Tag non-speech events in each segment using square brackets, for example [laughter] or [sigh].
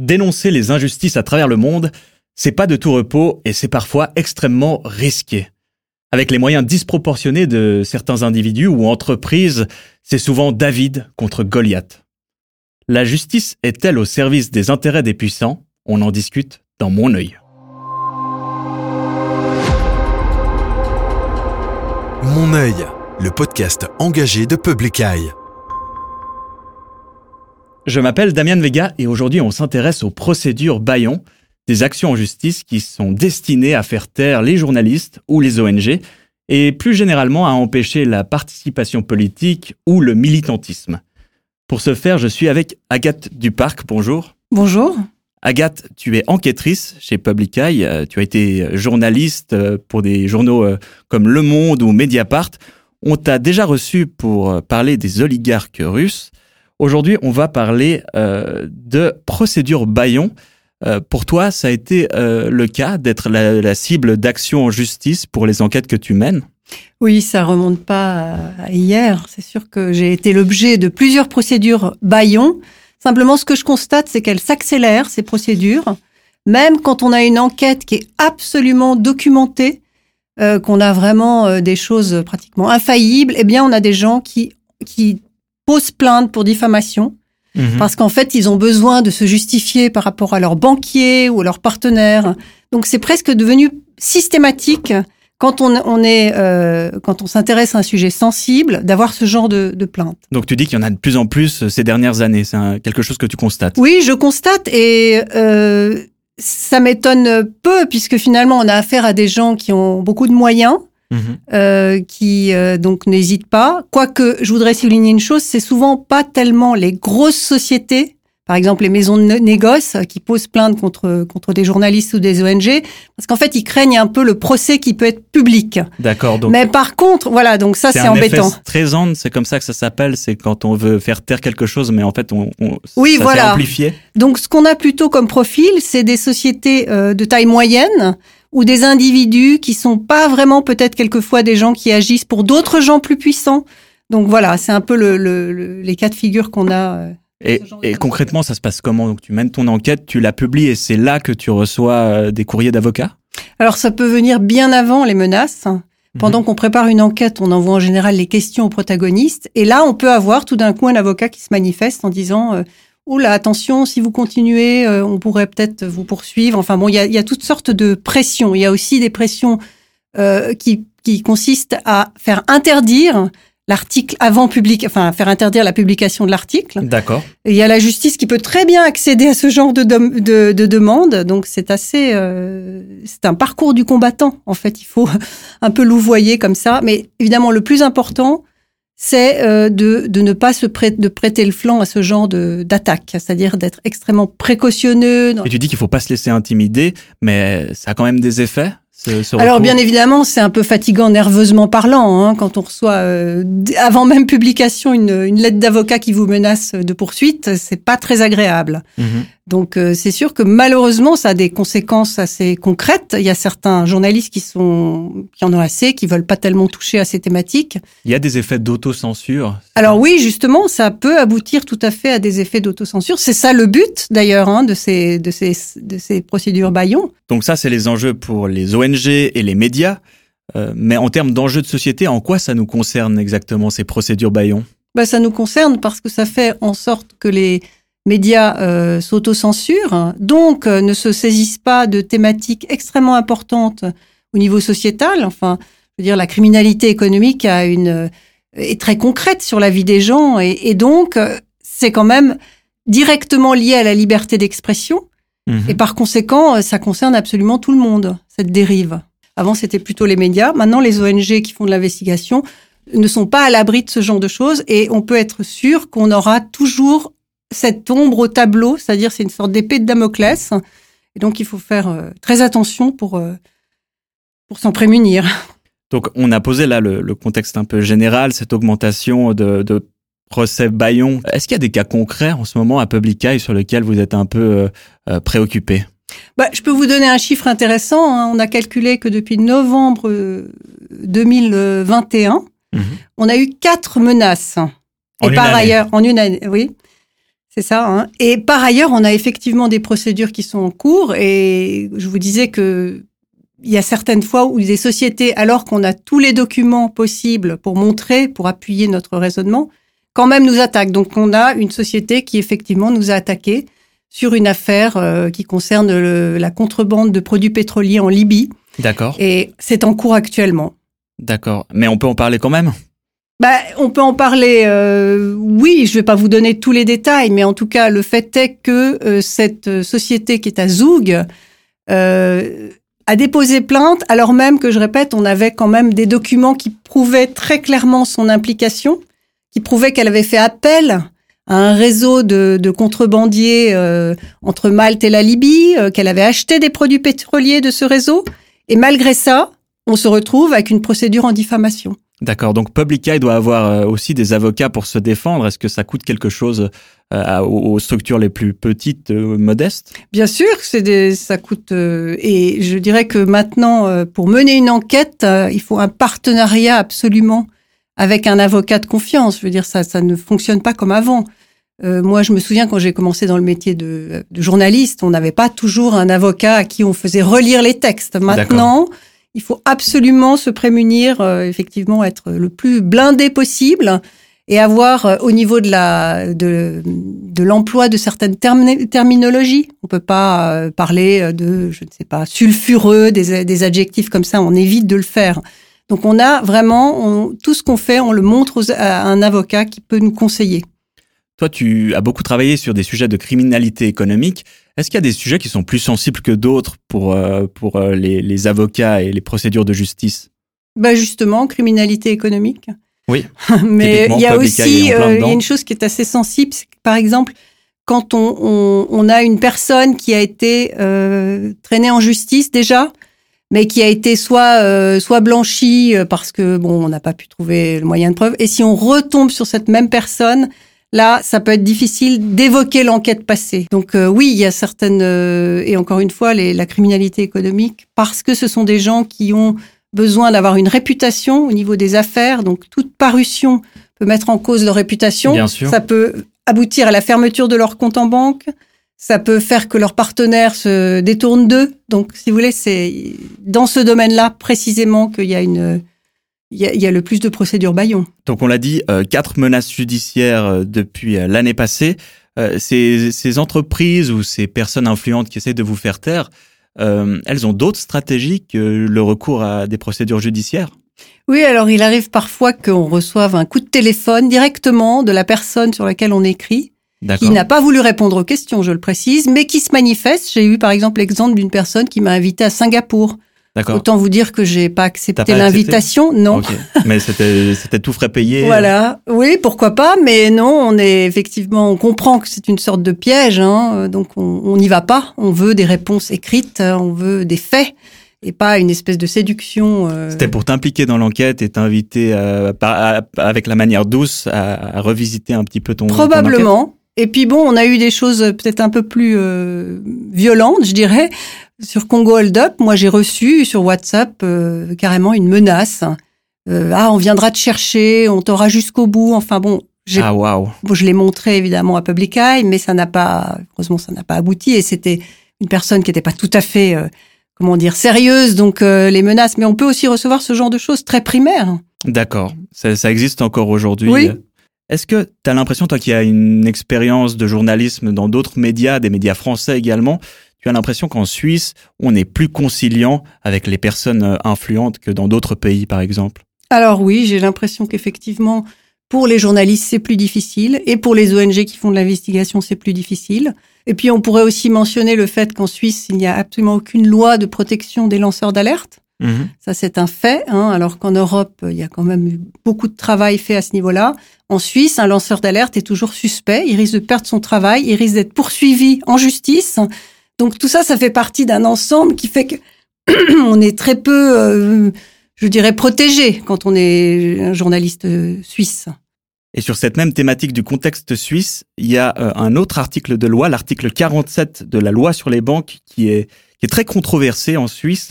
Dénoncer les injustices à travers le monde, c'est pas de tout repos et c'est parfois extrêmement risqué. Avec les moyens disproportionnés de certains individus ou entreprises, c'est souvent David contre Goliath. La justice est-elle au service des intérêts des puissants? On en discute dans mon œil. Mon œil, le podcast engagé de Public Eye. Je m'appelle Damien Vega et aujourd'hui on s'intéresse aux procédures Bayon, des actions en justice qui sont destinées à faire taire les journalistes ou les ONG et plus généralement à empêcher la participation politique ou le militantisme. Pour ce faire, je suis avec Agathe Duparc. Bonjour. Bonjour. Agathe, tu es enquêtrice chez Public Eye. Euh, tu as été journaliste euh, pour des journaux euh, comme Le Monde ou Mediapart. On t'a déjà reçu pour parler des oligarques russes. Aujourd'hui, on va parler de procédure Bayon. pour toi, ça a été le cas d'être la, la cible d'actions en justice pour les enquêtes que tu mènes? Oui, ça remonte pas à hier. C'est sûr que j'ai été l'objet de plusieurs procédures Bayon. Simplement, ce que je constate, c'est qu'elles s'accélèrent, ces procédures. Même quand on a une enquête qui est absolument documentée, euh, qu'on a vraiment euh, des choses pratiquement infaillibles, eh bien, on a des gens qui, qui posent plainte pour diffamation. Mhm. Parce qu'en fait, ils ont besoin de se justifier par rapport à leur banquier ou à leur partenaire. Donc, c'est presque devenu systématique quand on, est, euh, quand on s'intéresse à un sujet sensible, d'avoir ce genre de, de plainte. Donc tu dis qu'il y en a de plus en plus euh, ces dernières années. C'est quelque chose que tu constates. Oui, je constate et euh, ça m'étonne peu puisque finalement on a affaire à des gens qui ont beaucoup de moyens. Mhm. Euh, qui euh, donc n'hésitent pas. Quoique, je voudrais souligner une chose, c'est souvent pas tellement les grosses sociétés par exemple les maisons de négoce qui posent plainte contre contre des journalistes ou des ONG parce qu'en fait ils craignent un peu le procès qui peut être public. D'accord. Mais par contre, voilà, donc ça c'est embêtant. Très c'est comme ça que ça s'appelle, c'est quand on veut faire taire quelque chose mais en fait on, oui, ça voilà. amplifié. Donc ce qu'on a plutôt comme profil, c'est des sociétés euh, de taille moyenne ou des individus qui sont pas vraiment peut-être quelquefois des gens qui agissent pour d'autres gens plus puissants. Donc voilà, c'est un peu le, les cas de figure qu'on a. Euh, et, concrètement, ça se passe comment? Donc, tu mènes ton enquête, tu la publies et c'est là que tu reçois euh, des courriers d'avocats? Alors, ça peut venir bien avant les menaces. Pendant mhm. qu'on prépare une enquête, on envoie en général les questions aux protagonistes. Et là, on peut avoir tout d'un coup un avocat qui se manifeste en disant euh, Oula, attention, si vous continuez, euh, on pourrait peut-être vous poursuivre. Enfin bon, il y a, y a, toutes sortes de pressions. Il y a aussi des pressions euh, qui, qui consistent à faire interdire l'article avant public, enfin faire interdire la publication de l'article. D'accord. Il y a la justice qui peut très bien accéder à ce genre de, de, de demande, donc c'est assez, euh, c'est un parcours du combattant en fait. Il faut [laughs] un peu louvoyer comme ça, mais évidemment le plus important, c'est euh, de, de ne pas se prêter, de prêter le flanc à ce genre d'attaque, c'est-à-dire d'être extrêmement précautionneux. Et tu dis qu'il faut pas se laisser intimider, mais ça a quand même des effets? Alors bien évidemment, c'est un peu fatigant nerveusement parlant hein, quand on reçoit euh, avant même publication une, une lettre d'avocat qui vous menace de poursuite, c'est pas très agréable. Mhm. Donc euh, c'est sûr que malheureusement ça a des conséquences assez concrètes. Il y a certains journalistes qui sont qui en ont assez, qui veulent pas tellement toucher à ces thématiques. Il y a des effets d'autocensure. Alors oui, justement, ça peut aboutir tout à fait à des effets d'autocensure. C'est ça le but d'ailleurs hein, de ces de ces de ces procédures Bayon. Donc ça c'est les enjeux pour les ONG et les médias. Euh, mais en termes d'enjeux de société, en quoi ça nous concerne exactement ces procédures Bayon? Bah, ça nous concerne parce que ça fait en sorte que les médias euh, s'autocensurent, donc euh, ne se saisissent pas de thématiques extrêmement importantes au niveau sociétal. Enfin, je veux dire, la criminalité économique a une euh, est très concrète sur la vie des gens et, et donc euh, c'est quand même directement lié à la liberté d'expression. Mhm. Et par conséquent, ça concerne absolument tout le monde, cette dérive. Avant, c'était plutôt les médias. Maintenant, les ONG qui font de l'investigation ne sont pas à l'abri de ce genre de choses et on peut être sûr qu'on aura toujours cette ombre au tableau, c'est-à-dire c'est une sorte d'épée de Damoclès. Et donc il faut faire euh, très attention pour, euh, pour s'en prémunir. Donc on a posé là le, contexte un peu général, cette augmentation de, de procès Bayon. Est-ce qu'il y a des cas concrets en ce moment à Public Eye sur lesquels vous êtes un peu euh, préoccupé? Bah, je peux vous donner un chiffre intéressant. Hein. On a calculé que depuis novembre 2021, mhm. on a eu quatre menaces. Et par ailleurs, en une année, oui. C'est ça. Hein. Et par ailleurs, on a effectivement des procédures qui sont en cours. Et je vous disais que il y a certaines fois où des sociétés, alors qu'on a tous les documents possibles pour montrer, pour appuyer notre raisonnement, quand même nous attaquent. Donc on a une société qui effectivement nous a attaqués sur une affaire euh, qui concerne la contrebande de produits pétroliers en Libye. D'accord. Et c'est en cours actuellement. D'accord. Mais on peut en parler quand même? Bah, on peut en parler. Euh, oui, je vais pas vous donner tous les détails, mais en tout cas, le fait est que euh, cette société qui est à Zoug a déposé plainte, alors même que je répète, on avait quand même des documents qui prouvaient très clairement son implication, qui prouvaient qu'elle avait fait appel à un réseau de, contrebandiers euh, entre Malte et la Libye, euh, qu'elle avait acheté des produits pétroliers de ce réseau. Et malgré ça, on se retrouve avec une procédure en diffamation. D'accord. Donc Public Eye doit avoir euh, aussi des avocats pour se défendre. Est-ce que ça coûte quelque chose aux structures les plus petites, modestes? Bien sûr, c'est des, ça coûte. et je dirais que maintenant, pour mener une enquête, il faut un partenariat absolument avec un avocat de confiance. Je veux dire, ça, ça ne fonctionne pas comme avant. Euh, moi, je me souviens quand j'ai commencé dans le métier de, journaliste, on n'avait pas toujours un avocat à qui on faisait relire les textes. Maintenant, il faut absolument se prémunir, euh, effectivement, être le plus blindé possible et avoir euh, au niveau de l'emploi de certaines terminologies. On peut pas parler de, je ne sais pas, sulfureux, des adjectifs comme ça. On évite de le faire. Donc on a vraiment tout ce qu'on fait, on le montre à un avocat qui peut nous conseiller. Toi, tu as beaucoup travaillé sur des sujets de criminalité économique. Est-ce qu'il y a des sujets qui sont plus sensibles que d'autres pour, euh, pour euh, les, avocats et les procédures de justice? Bah Justement, criminalité économique. Oui. [laughs] Mais il y a aussi euh, il y a une chose qui est assez sensible, c'est que, par exemple, quand on, on, a une personne qui a été traînée en justice déjà, mais qui a été soit soit blanchie parce que bon on n'a pas pu trouver le moyen de preuve, et si on retombe sur cette même personne, Là, ça peut être difficile d'évoquer l'enquête passée. Donc euh, oui, il y a certaines euh, et encore une fois les, la criminalité économique parce que ce sont des gens qui ont besoin d'avoir une réputation au niveau des affaires. Donc toute parution peut mettre en cause leur réputation. Bien sûr. Ça peut aboutir à la fermeture de leur compte en banque. Ça peut faire que leurs partenaires se détournent d'eux. Donc, si vous voulez, c'est dans ce domaine-là précisément qu'il y a une il y, a, le plus de procédures Bayon. Donc on l'a dit, euh, quatre menaces judiciaires euh, depuis euh, l'année passée. Ces, ces, entreprises ou ces personnes influentes qui essaient de vous faire taire, elles ont d'autres stratégies que le recours à des procédures judiciaires? Oui, alors il arrive parfois qu'on reçoive un coup de téléphone directement de la personne sur laquelle on écrit, qui n'a pas voulu répondre aux questions, je le précise, mais qui se manifeste. J'ai eu par exemple l'exemple d'une personne qui m'a invité à Singapour Autant vous dire que j'ai pas accepté l'invitation, non. Mais c'était c'était tout frais payé. Voilà, oui, pourquoi pas, mais non, on est effectivement, on comprend que c'est une sorte de piège, hein, donc on n'y va pas. On veut des réponses écrites, on veut des faits et pas une espèce de séduction. Euh. C'était pour t'impliquer dans l'enquête et t'inviter avec la manière douce à, revisiter un petit peu ton. Probablement. et puis bon, on a eu des choses peut-être un peu plus euh, violentes, je dirais. Sur Congo Hold Up, moi j'ai reçu sur WhatsApp euh, carrément une menace. Euh, ah, on viendra te chercher, on t'aura jusqu'au bout. Enfin bon, ah. Bon, je l'ai montré évidemment à Public Eye, mais ça n'a pas, heureusement, ça n'a pas abouti. Et c'était une personne qui n'était pas tout à fait, euh, comment dire, sérieuse. Donc les menaces, mais on peut aussi recevoir ce genre de choses très primaires. D'accord, ça, ça, existe encore aujourd'hui. Oui. Est-ce que tu as l'impression, toi qui as une expérience de journalisme dans d'autres médias, des médias français également, tu as l'impression qu'en Suisse, on est plus conciliant avec les personnes euh, influentes que dans d'autres pays, par exemple? Alors oui, j'ai l'impression qu'effectivement, pour les journalistes, c'est plus difficile, et pour les ONG qui font de l'investigation, c'est plus difficile. Et puis, on pourrait aussi mentionner le fait qu'en Suisse, il n'y a absolument aucune loi de protection des lanceurs d'alerte. Mhm. Ça, c'est un fait, hein, alors qu'en Europe, il y a quand même eu beaucoup de travail fait à ce niveau-là. En Suisse, un lanceur d'alerte est toujours suspect, il risque de perdre son travail, il risque d'être poursuivi en justice. Donc tout ça, ça fait partie d'un ensemble qui fait que [clears throat] on est très peu, euh, je dirais, protégé quand on est un journaliste euh, suisse. Et sur cette même thématique du contexte suisse, il y a euh, un autre article de loi, l'article 47 de la loi sur les banques, qui est, qui est très controversé en Suisse.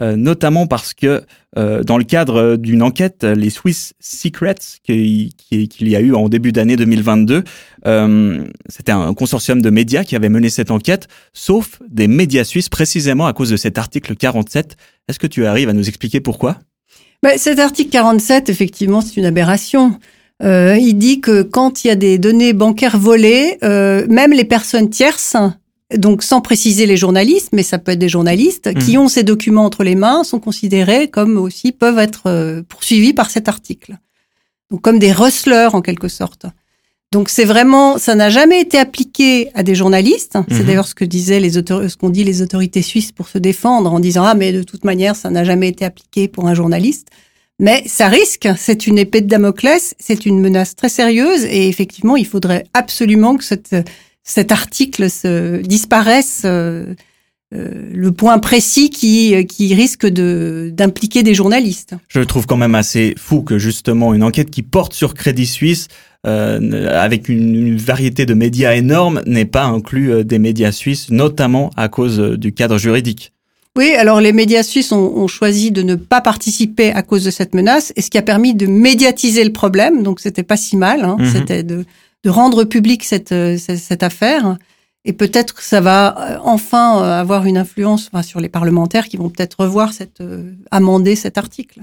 Notamment parce que dans le cadre d'une enquête, les Swiss Secrets qu'il y a eu en début d'année 2022, c'était un consortium de médias qui avait mené cette enquête, sauf des médias suisses précisément à cause de cet article 47. Est-ce que tu arrives à nous expliquer pourquoi? Ben, Cet article 47, effectivement, c'est une aberration. Euh, il dit que quand il y a des données bancaires volées, euh, même les personnes tierces, donc sans préciser les journalistes, mais ça peut être des journalistes qui mmh. ont ces documents entre les mains, sont considérés comme aussi peuvent être euh, poursuivis par cet article. Donc comme des rustlers en quelque sorte. Donc c'est vraiment, ça n'a jamais été appliqué à des journalistes. C'est mmh. d'ailleurs ce que disaient les ce qu'ont dit les autorités suisses pour se défendre en disant ah mais de toute manière ça n'a jamais été appliqué pour un journaliste. Mais ça risque, c'est une épée de Damoclès, c'est une menace très sérieuse et effectivement, il faudrait absolument que cette, cet article se disparaisse. Euh, euh, le point précis qui, qui risque de d'impliquer des journalistes. Je trouve quand même assez fou que justement une enquête qui porte sur Crédit Suisse euh, avec une, une, variété de médias énorme n'ait pas inclus euh, des médias suisses, notamment à cause du cadre juridique. Oui, alors les médias suisses ont, choisi de ne pas participer à cause de cette menace, et ce qui a permis de médiatiser le problème. Donc c'était pas si mal. Hein. Mhm. C'était de, de, rendre public cette, euh, cette, affaire. Et peut-être que ça va euh, enfin euh, avoir une influence sur les parlementaires qui vont peut-être revoir cette amender cet article.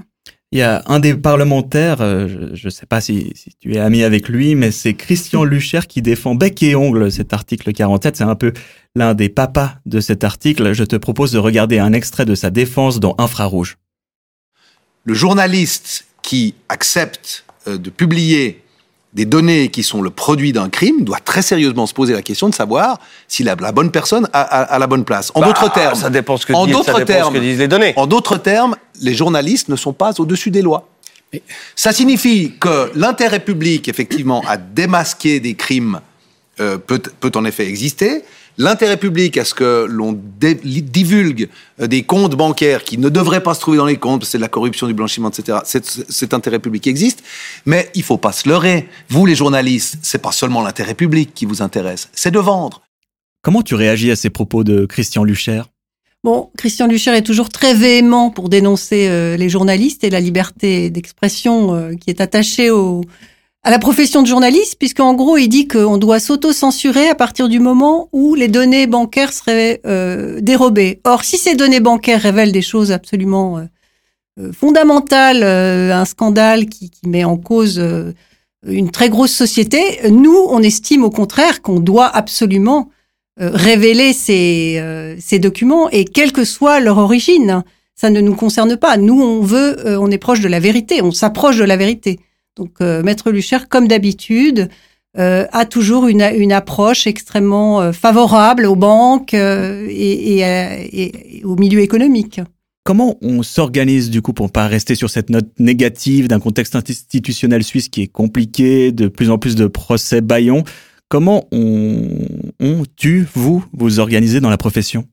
Il y a un des parlementaires, je ne sais pas si, si, tu es ami avec lui, mais c'est Christian Lucher qui défend bec et ongle cet article 47. C'est un peu l'un des papas de cet article, je te propose de regarder un extrait de sa défense dans Infrarouge. Le journaliste qui accepte de publier des données qui sont le produit d'un crime doit très sérieusement se poser la question de savoir si la, bonne personne a, la bonne place. En bah, d'autres termes, ça dépend ce que, en d'autres termes, que disent les données. En d'autres termes, les journalistes ne sont pas au-dessus des lois. Ça signifie que l'intérêt public, effectivement, à démasquer des crimes euh, peut, peut en effet exister, l'intérêt public à ce que l'on divulgue euh, des comptes bancaires qui ne devraient pas se trouver dans les comptes, parce que c'est de la corruption, du blanchiment, etc. Cet, intérêt public existe, mais il faut pas se leurrer. Vous, les journalistes, c'est pas seulement l'intérêt public qui vous intéresse, c'est de vendre. Comment tu réagis à ces propos de Christian Lucher Bon, Christian Lucher est toujours très véhément pour dénoncer euh, les journalistes et la liberté d'expression euh, qui est attachée au, à la profession de journaliste, puisqu'en gros, il dit qu'on doit s'auto-censurer à partir du moment où les données bancaires seraient euh, dérobées. Or, si ces données bancaires révèlent des choses absolument euh, euh, fondamentales, un scandale qui, met en cause une très grosse société, nous, on estime au contraire qu'on doit absolument révéler ces, ces documents, et quelle que soit leur origine, ça ne nous concerne pas. Nous, on veut, on est proche de la vérité, on s'approche de la vérité. Donc euh, Maître Lucher, comme d'habitude, euh, a toujours une, une approche extrêmement euh, favorable aux banques et, et, au milieu économique. Comment on s'organise du coup pour pas rester sur cette note négative d'un contexte institutionnel suisse qui est compliqué, de plus en plus de procès baillons Comment on, on tu, vous, vous organisez dans la profession?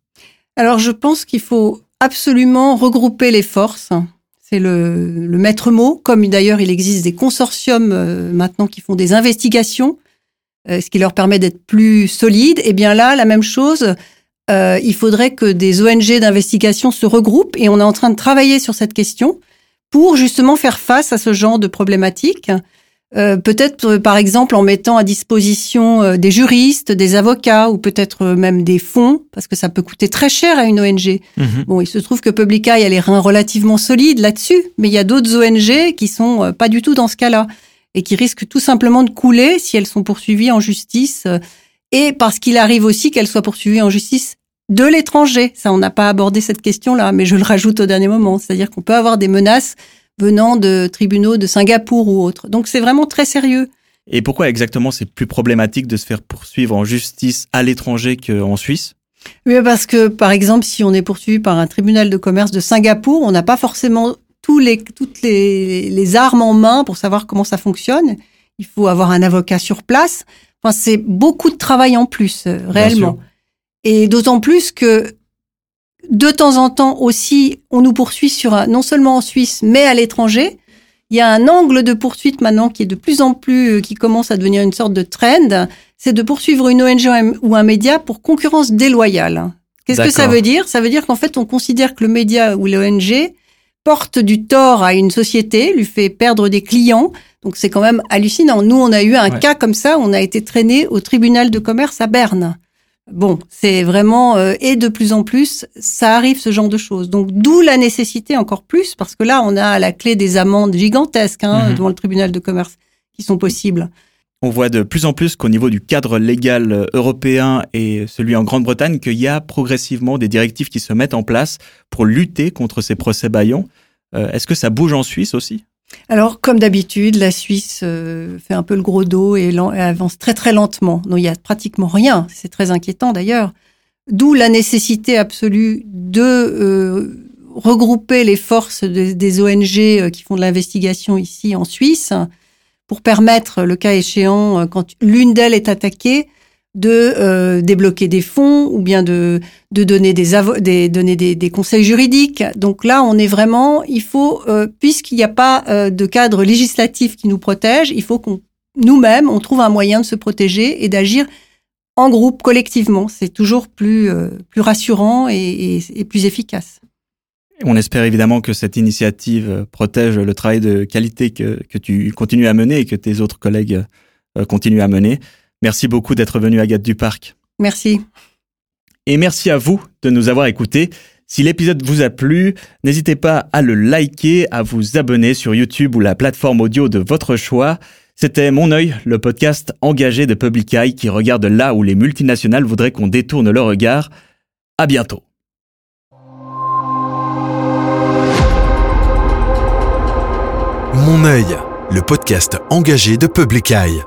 Alors je pense qu'il faut absolument regrouper les forces c'est le, maître mot, comme d'ailleurs il existe des consortiums euh, maintenant qui font des investigations, euh, ce qui leur permet d'être plus solides. Et eh bien là, la même chose, euh, il faudrait que des ONG d'investigation se regroupent et on est en train de travailler sur cette question pour justement faire face à ce genre de problématiques. Euh, peut-être euh, par exemple en mettant à disposition euh, des juristes, des avocats ou peut-être même des fonds parce que ça peut coûter très cher à une ONG. Mhm. Bon, il se trouve que Publica a les reins relativement solides là-dessus, mais il y a d'autres ONG qui sont pas du tout dans ce cas-là et qui risquent tout simplement de couler si elles sont poursuivies en justice et parce qu'il arrive aussi qu'elles soient poursuivies en justice de l'étranger. Ça, on n'a pas abordé cette question-là, mais je le rajoute au dernier moment. C'est-à-dire qu'on peut avoir des menaces venant de tribunaux de Singapour ou autres. Donc c'est vraiment très sérieux. Et pourquoi exactement c'est plus problématique de se faire poursuivre en justice à l'étranger qu'en Suisse? Oui, parce que par exemple, si on est poursuivi par un tribunal de commerce de Singapour, on n'a pas forcément tous les, toutes les, les, armes en main pour savoir comment ça fonctionne. Il faut avoir un avocat sur place. Enfin, c'est beaucoup de travail en plus, euh, réellement. Et d'autant plus que de temps en temps aussi, on nous poursuit sur non seulement en Suisse, mais à l'étranger. Il y a un angle de poursuite maintenant qui est de plus en plus, euh, qui commence à devenir une sorte de trend. C'est de poursuivre une ONG ou un média pour concurrence déloyale. Qu'est-ce que ça veut dire? Ça veut dire qu'en fait, on considère que le média ou l'ONG porte du tort à une société, lui fait perdre des clients. Donc c'est quand même hallucinant. Nous, on a eu un cas comme ça, on a été traîné au tribunal de commerce à Berne. Bon, c'est vraiment euh, et de plus en plus, ça arrive ce genre de choses. Donc d'où la nécessité encore plus, parce que là, on a à la clé des amendes gigantesques hein, mhm. devant le tribunal de commerce qui sont possibles. On voit de plus en plus qu'au niveau du cadre légal euh, européen et celui en Grande-Bretagne, qu'il y a progressivement des directives qui se mettent en place pour lutter contre ces procès baillons. Euh, est-ce que ça bouge en Suisse aussi? Alors, comme d'habitude, la Suisse euh, fait un peu le gros dos et, avance très très lentement. Donc, il y a pratiquement rien. C'est très inquiétant d'ailleurs. D'où la nécessité absolue de regrouper les forces des ONG qui font de l'investigation ici en Suisse pour permettre, le cas échéant, euh, quand l'une d'elles est attaquée, de euh, débloquer des fonds ou bien de, de donner des, donner des, conseils juridiques. Donc là, on est vraiment, il faut, euh, puisqu'il n'y a pas euh, de cadre législatif qui nous protège, il faut qu'on nous-mêmes, on trouve un moyen de se protéger et d'agir en groupe, collectivement. C'est toujours plus, plus rassurant et, et, plus efficace. On espère évidemment que cette initiative protège le travail de qualité que, que tu continues à mener et que tes autres collègues continuent à mener. Merci beaucoup d'être venu à Gade du Parc. Merci. Et merci à vous de nous avoir écoutés. Si l'épisode vous a plu, n'hésitez pas à le liker, à vous abonner sur YouTube ou la plateforme audio de votre choix. C'était Mon œil, le podcast engagé de Public Eye qui regarde là où les multinationales voudraient qu'on détourne le regard. À bientôt. Mon œil, le podcast engagé de Public Eye.